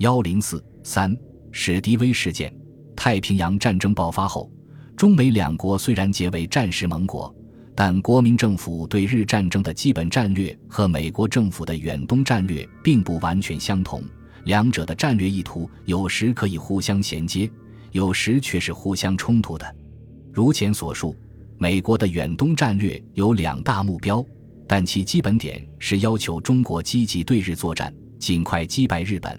幺零四三史迪威事件。太平洋战争爆发后，中美两国虽然结为战时盟国，但国民政府对日战争的基本战略和美国政府的远东战略并不完全相同，两者的战略意图有时可以互相衔接，有时却是互相冲突的。如前所述，美国的远东战略有两大目标，但其基本点是要求中国积极对日作战，尽快击败日本，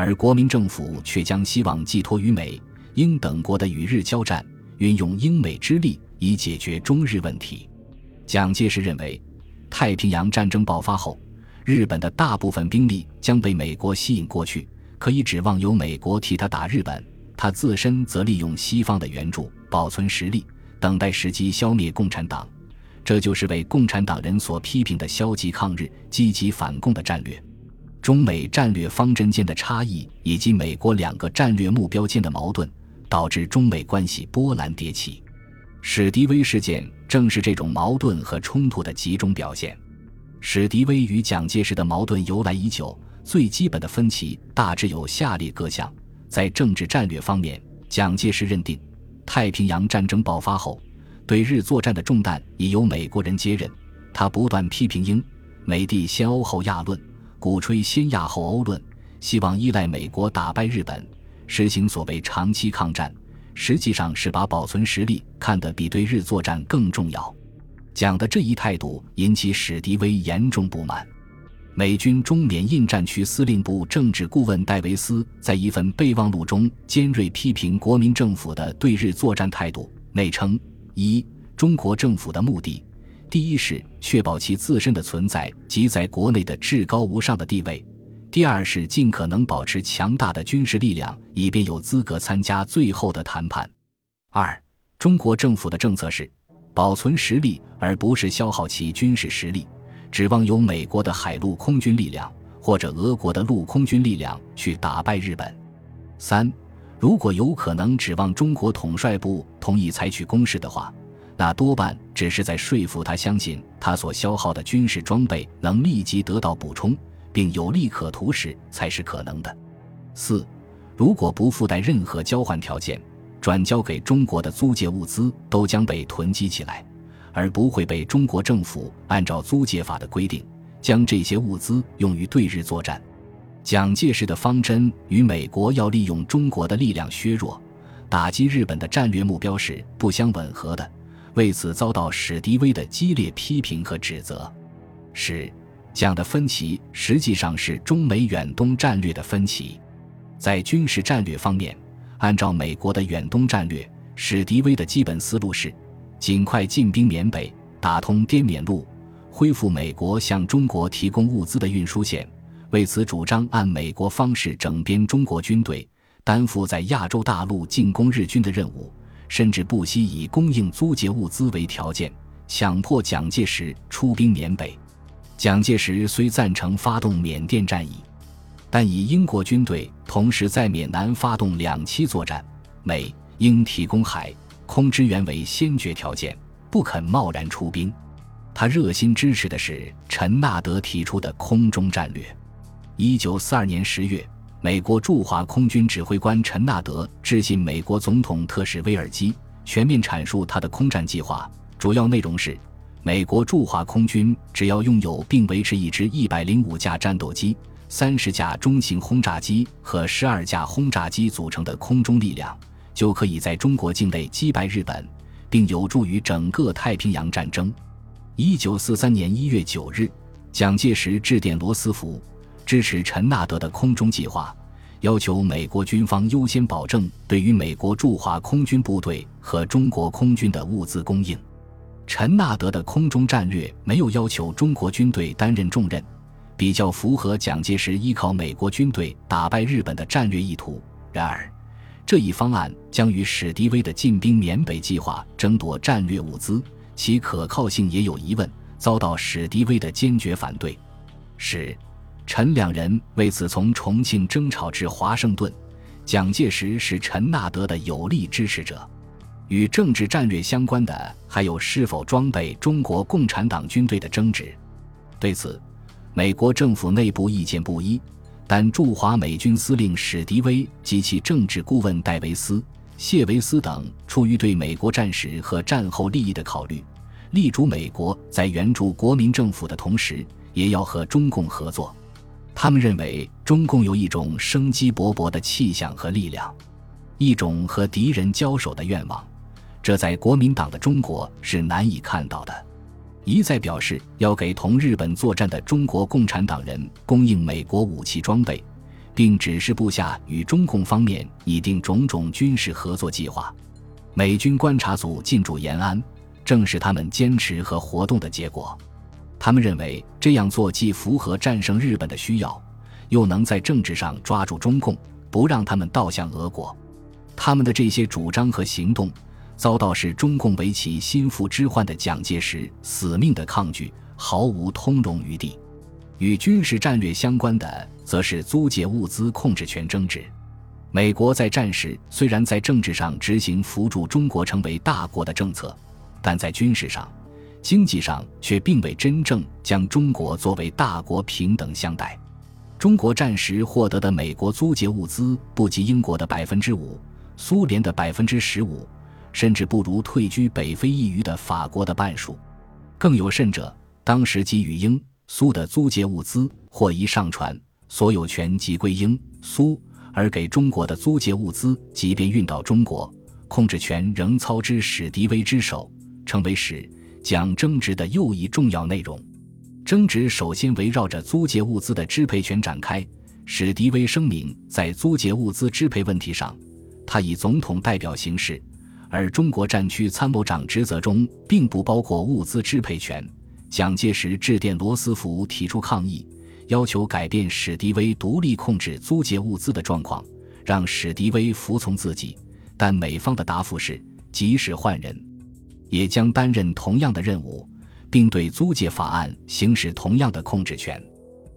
而国民政府却将希望寄托于美。英等国的与日交战，运用英美之力以解决中日问题。蒋介石认为，太平洋战争爆发后，日本的大部分兵力将被美国吸引过去，可以指望由美国替他打日本，他自身则利用西方的援助保存实力，等待时机消灭共产党。这就是为共产党人所批评的消极抗日、积极反共的战略。中美战略方针间的差异，以及美国两个战略目标间的矛盾。导致中美关系波澜迭起，史迪威事件正是这种矛盾和冲突的集中表现。史迪威与蒋介石的矛盾由来已久，最基本的分歧大致有下列各项：在政治战略方面，蒋介石认定，太平洋战争爆发后，对日作战的重担已由美国人接任。他不断批评英美帝先欧后亚论，鼓吹先亚后欧论，希望依赖美国打败日本。实行所谓长期抗战，实际上是把保存实力看得比对日作战更重要。蒋的这一态度引起史迪威严重不满。美军中缅印战区司令部政治顾问戴维斯在一份备忘录中尖锐批评国民政府的对日作战态度，内称：一、中国政府的目的，第一是确保其自身的存在及在国内的至高无上的地位。第二是尽可能保持强大的军事力量，以便有资格参加最后的谈判。二，中国政府的政策是保存实力，而不是消耗其军事实力，指望由美国的海陆空军力量或者俄国的陆空军力量去打败日本。三，如果有可能指望中国统帅部同意采取攻势的话，那多半只是在说服他相信他所消耗的军事装备能立即得到补充。并有利可图时才是可能的。四，如果不附带任何交换条件，转交给中国的租借物资都将被囤积起来，而不会被中国政府按照租借法的规定将这些物资用于对日作战。蒋介石的方针与美国要利用中国的力量削弱、打击日本的战略目标是不相吻合的，为此遭到史迪威的激烈批评和指责。是。讲的分歧实际上是中美远东战略的分歧。在军事战略方面，按照美国的远东战略，史迪威的基本思路是尽快进兵缅北，打通滇缅路，恢复美国向中国提供物资的运输线。为此，主张按美国方式整编中国军队，担负在亚洲大陆进攻日军的任务，甚至不惜以供应租借物资为条件，强迫蒋介石出兵缅北。蒋介石虽赞成发动缅甸战役，但以英国军队同时在缅南发动两栖作战，美英提供海空支援为先决条件，不肯贸然出兵。他热心支持的是陈纳德提出的空中战略。一九四二年十月，美国驻华空军指挥官陈纳德致信美国总统特使威尔基，全面阐述他的空战计划，主要内容是。美国驻华空军只要拥有并维持一支一百零五架战斗机、三十架中型轰炸机和十二架轰炸机组成的空中力量，就可以在中国境内击败日本，并有助于整个太平洋战争。一九四三年一月九日，蒋介石致电罗斯福，支持陈纳德的空中计划，要求美国军方优先保证对于美国驻华空军部队和中国空军的物资供应。陈纳德的空中战略没有要求中国军队担任重任，比较符合蒋介石依靠美国军队打败日本的战略意图。然而，这一方案将与史迪威的进兵缅北计划争夺战略物资，其可靠性也有疑问，遭到史迪威的坚决反对。史、陈两人为此从重庆争吵至华盛顿。蒋介石是陈纳德的有力支持者。与政治战略相关的还有是否装备中国共产党军队的争执。对此，美国政府内部意见不一。但驻华美军司令史迪威及其政治顾问戴维斯、谢维斯等，出于对美国战时和战后利益的考虑，力主美国在援助国民政府的同时，也要和中共合作。他们认为中共有一种生机勃勃的气象和力量，一种和敌人交手的愿望，这在国民党的中国是难以看到的。一再表示要给同日本作战的中国共产党人供应美国武器装备，并指示部下与中共方面拟定种种军事合作计划。美军观察组进驻延安，正是他们坚持和活动的结果。他们认为这样做既符合战胜日本的需要，又能在政治上抓住中共，不让他们倒向俄国。他们的这些主张和行动。遭到是中共为其心腹之患的蒋介石死命的抗拒，毫无通融余地。与军事战略相关的，则是租借物资控制权争执。美国在战时虽然在政治上执行扶助中国成为大国的政策，但在军事上、经济上却并未真正将中国作为大国平等相待。中国战时获得的美国租借物资不及英国的百分之五，苏联的百分之十五。甚至不如退居北非一隅的法国的半数，更有甚者，当时给予英苏的租借物资或一上船，所有权即归英苏；而给中国的租借物资，即便运到中国，控制权仍操之史迪威之手，成为史讲争执的又一重要内容。争执首先围绕着租借物资的支配权展开。史迪威声明，在租借物资支配问题上，他以总统代表行事。而中国战区参谋长职责中并不包括物资支配权。蒋介石致电罗斯福提出抗议，要求改变史迪威独立控制租借物资的状况，让史迪威服从自己。但美方的答复是，即使换人，也将担任同样的任务，并对租借法案行使同样的控制权。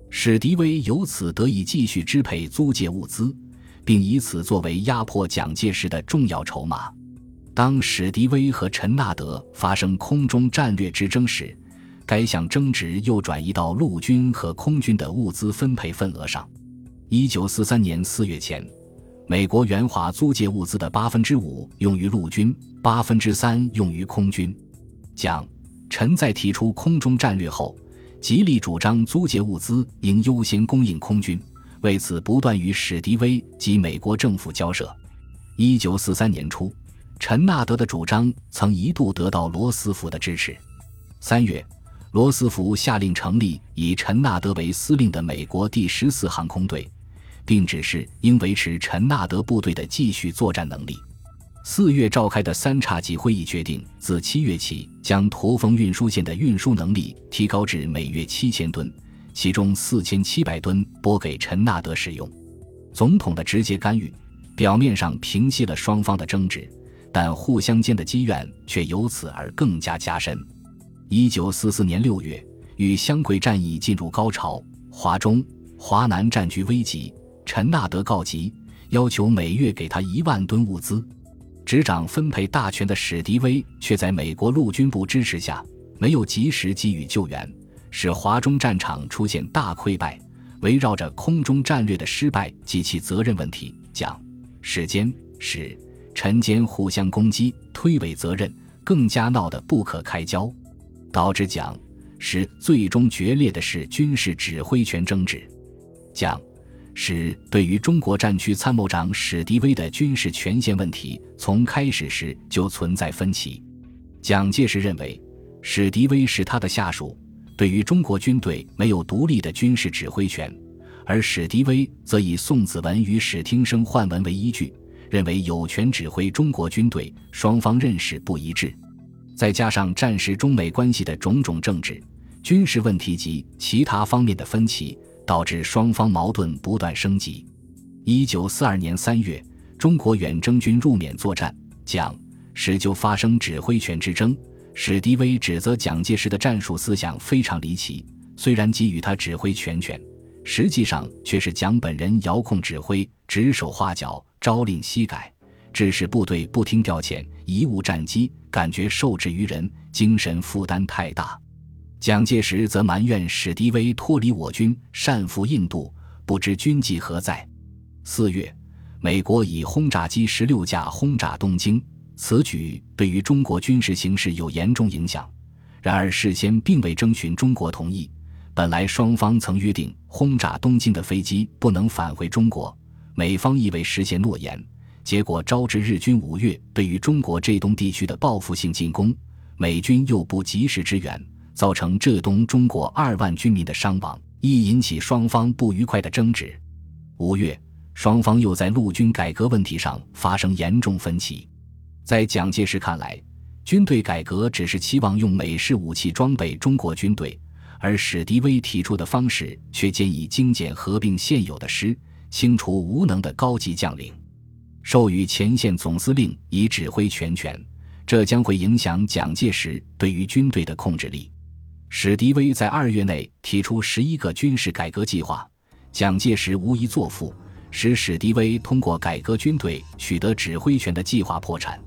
史迪威由此得以继续支配租借物资，并以此作为压迫蒋介石的重要筹码。当史迪威和陈纳德发生空中战略之争时，该项争执又转移到陆军和空军的物资分配份额上。一九四三年四月前，美国援华租借物资的八分之五用于陆军，八分之三用于空军。蒋、陈在提出空中战略后，极力主张租借物资应优先供应空军，为此不断与史迪威及美国政府交涉。一九四三年初。陈纳德的主张曾一度得到罗斯福的支持。三月，罗斯福下令成立以陈纳德为司令的美国第十四航空队，并指示应维持陈纳德部队的继续作战能力。四月召开的三叉戟会议决定，自七月起将驼峰运输线的运输能力提高至每月七千吨，其中四千七百吨拨给陈纳德使用。总统的直接干预，表面上平息了双方的争执。但互相间的积怨却由此而更加加深。一九四四年六月，与湘桂战役进入高潮，华中、华南战局危急。陈纳德告急，要求每月给他一万吨物资。执掌分配大权的史迪威却在美国陆军部支持下，没有及时给予救援，使华中战场出现大溃败。围绕着空中战略的失败及其责任问题，蒋、史间是。陈坚互相攻击、推诿责任，更加闹得不可开交，导致蒋史最终决裂的是军事指挥权争执。蒋使对于中国战区参谋长史迪威的军事权限问题，从开始时就存在分歧。蒋介石认为史迪威是他的下属，对于中国军队没有独立的军事指挥权，而史迪威则以宋子文与史汀生换文为依据。认为有权指挥中国军队，双方认识不一致，再加上战时中美关系的种种政治、军事问题及其他方面的分歧，导致双方矛盾不断升级。一九四二年三月，中国远征军入缅作战，蒋史就发生指挥权之争。史迪威指责蒋介石的战术思想非常离奇，虽然给予他指挥全权，实际上却是蒋本人遥控指挥，指手画脚。朝令夕改，致使部队不听调遣，贻误战机，感觉受制于人，精神负担太大。蒋介石则埋怨史迪威脱离我军，擅赴印度，不知军纪何在。四月，美国以轰炸机十六架轰炸东京，此举对于中国军事形势有严重影响。然而事先并未征询中国同意。本来双方曾约定，轰炸东京的飞机不能返回中国，美方亦未实现诺言。结果招致日军五月对于中国浙东地区的报复性进攻，美军又不及时支援，造成浙东中国二万军民的伤亡，亦引起双方不愉快的争执。五月，双方又在陆军改革问题上发生严重分歧。在蒋介石看来，军队改革只是期望用美式武器装备中国军队。而史迪威提出的方式却建议精简合并现有的师，清除无能的高级将领，授予前线总司令以指挥全权，这将会影响蒋介石对于军队的控制力。史迪威在二月内提出十一个军事改革计划，蒋介石无疑作父，使史迪威通过改革军队取得指挥权的计划破产。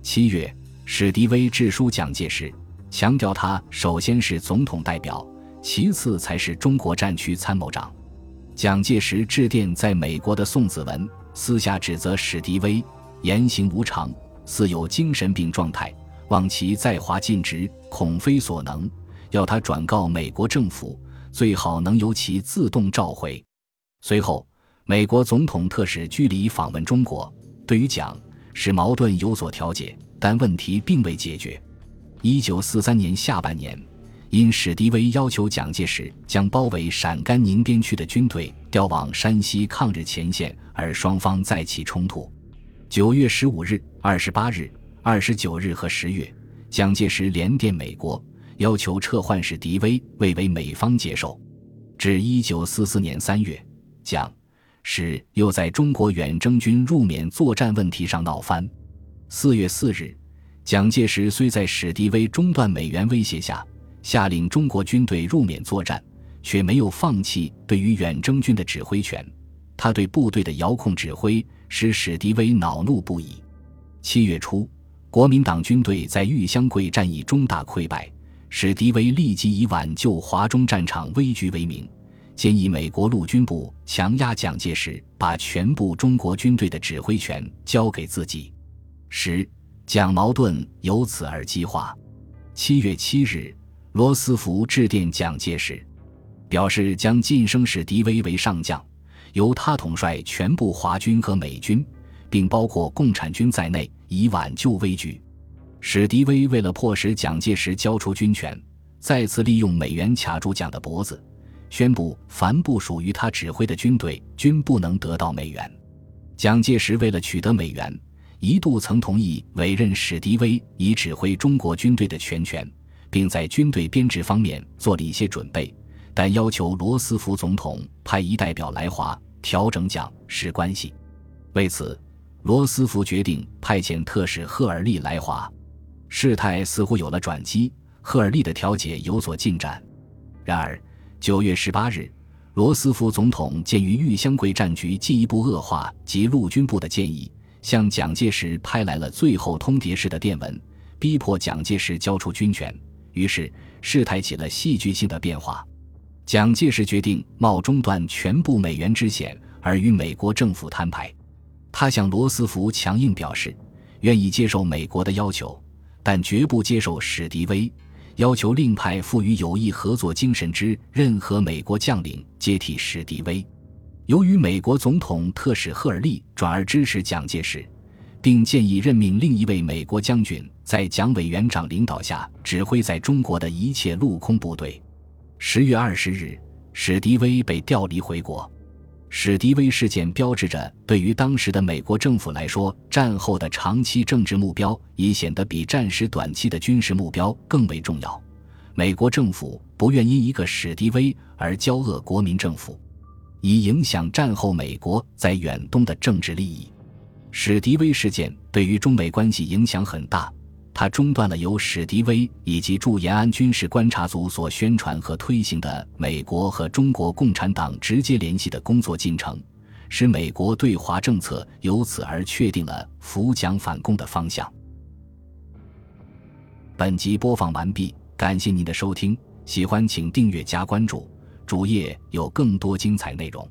七月，史迪威致书蒋介石，强调他首先是总统代表。其次才是中国战区参谋长，蒋介石致电在美国的宋子文，私下指责史迪威言行无常，似有精神病状态，望其在华尽职，恐非所能，要他转告美国政府，最好能由其自动召回。随后，美国总统特使居里访问中国，对于蒋使矛盾有所调解，但问题并未解决。一九四三年下半年。因史迪威要求蒋介石将包围陕甘宁边区的军队调往山西抗日前线，而双方再起冲突。九月十五日、二十八日、二十九日和十月，蒋介石连电美国，要求撤换史迪威，未为美方接受。至一九四四年三月，蒋史又在中国远征军入缅作战问题上闹翻。四月四日，蒋介石虽在史迪威中断美元威胁下。下令中国军队入缅作战，却没有放弃对于远征军的指挥权。他对部队的遥控指挥使史迪威恼怒不已。七月初，国民党军队在玉香桂战役中大溃败，史迪威立即以挽救华中战场危局为名，建议美国陆军部强压蒋介石，把全部中国军队的指挥权交给自己。十蒋矛盾由此而激化。七月七日。罗斯福致电蒋介石，表示将晋升史迪威为上将，由他统帅全部华军和美军，并包括共产军在内，以挽救危局。史迪威为了迫使蒋介石交出军权，再次利用美元卡住蒋的脖子，宣布凡不属于他指挥的军队均不能得到美元。蒋介石为了取得美元，一度曾同意委任史迪威以指挥中国军队的全权。并在军队编制方面做了一些准备，但要求罗斯福总统派一代表来华调整蒋氏关系。为此，罗斯福决定派遣特使赫尔利来华。事态似乎有了转机，赫尔利的调解有所进展。然而，九月十八日，罗斯福总统鉴于玉香桂战局进一步恶化及陆军部的建议，向蒋介石拍来了最后通牒式的电文，逼迫蒋介石交出军权。于是事态起了戏剧性的变化，蒋介石决定冒中断全部美元之险而与美国政府摊牌。他向罗斯福强硬表示，愿意接受美国的要求，但绝不接受史迪威要求另派富于友谊合作精神之任何美国将领接替史迪威。由于美国总统特使赫尔利转而支持蒋介石。并建议任命另一位美国将军，在蒋委员长领导下指挥在中国的一切陆空部队。十月二十日，史迪威被调离回国。史迪威事件标志着，对于当时的美国政府来说，战后的长期政治目标已显得比战时短期的军事目标更为重要。美国政府不愿因一个史迪威而交恶国民政府，以影响战后美国在远东的政治利益。史迪威事件对于中美关系影响很大，它中断了由史迪威以及驻延安军事观察组所宣传和推行的美国和中国共产党直接联系的工作进程，使美国对华政策由此而确定了扶蒋反共的方向。本集播放完毕，感谢您的收听，喜欢请订阅加关注，主页有更多精彩内容。